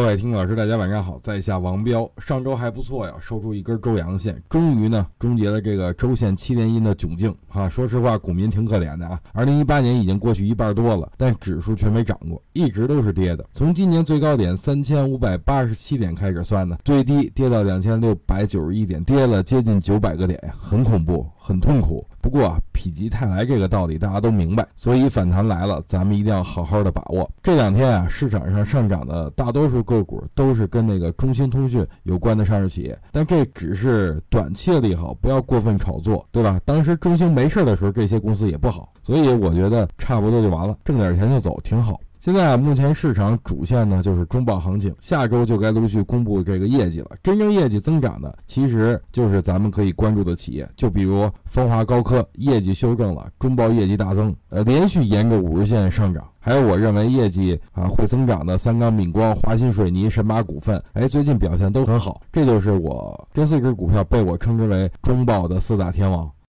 各位听众老师，大家晚上好，在下王彪。上周还不错呀，收出一根周阳线，终于呢终结了这个周线七连阴的窘境啊。说实话，股民挺可怜的啊。二零一八年已经过去一半多了，但指数却没涨过，一直都是跌的。从今年最高点三千五百八十七点开始算呢，最低跌到两千六百九十一点，跌了接近九百个点呀，很恐怖，很痛苦。不过啊，否极泰来这个道理大家都明白，所以反弹来了，咱们一定要好好的把握。这两天啊，市场上上涨的大多数个股都是跟那个中兴通讯有关的上市企业，但这只是短期的利好，不要过分炒作，对吧？当时中兴没事的时候，这些公司也不好，所以我觉得差不多就完了，挣点钱就走，挺好。现在啊，目前市场主线呢就是中报行情，下周就该陆续公布这个业绩了。真正业绩增长的，其实就是咱们可以关注的企业，就比如风华高科，业绩修正了，中报业绩大增，呃，连续沿着五日线上涨。还有我认为业绩啊会增长的三钢、闽光、华新水泥、神马股份，哎，最近表现都很好。这就是我这四只股票被我称之为中报的四大天王。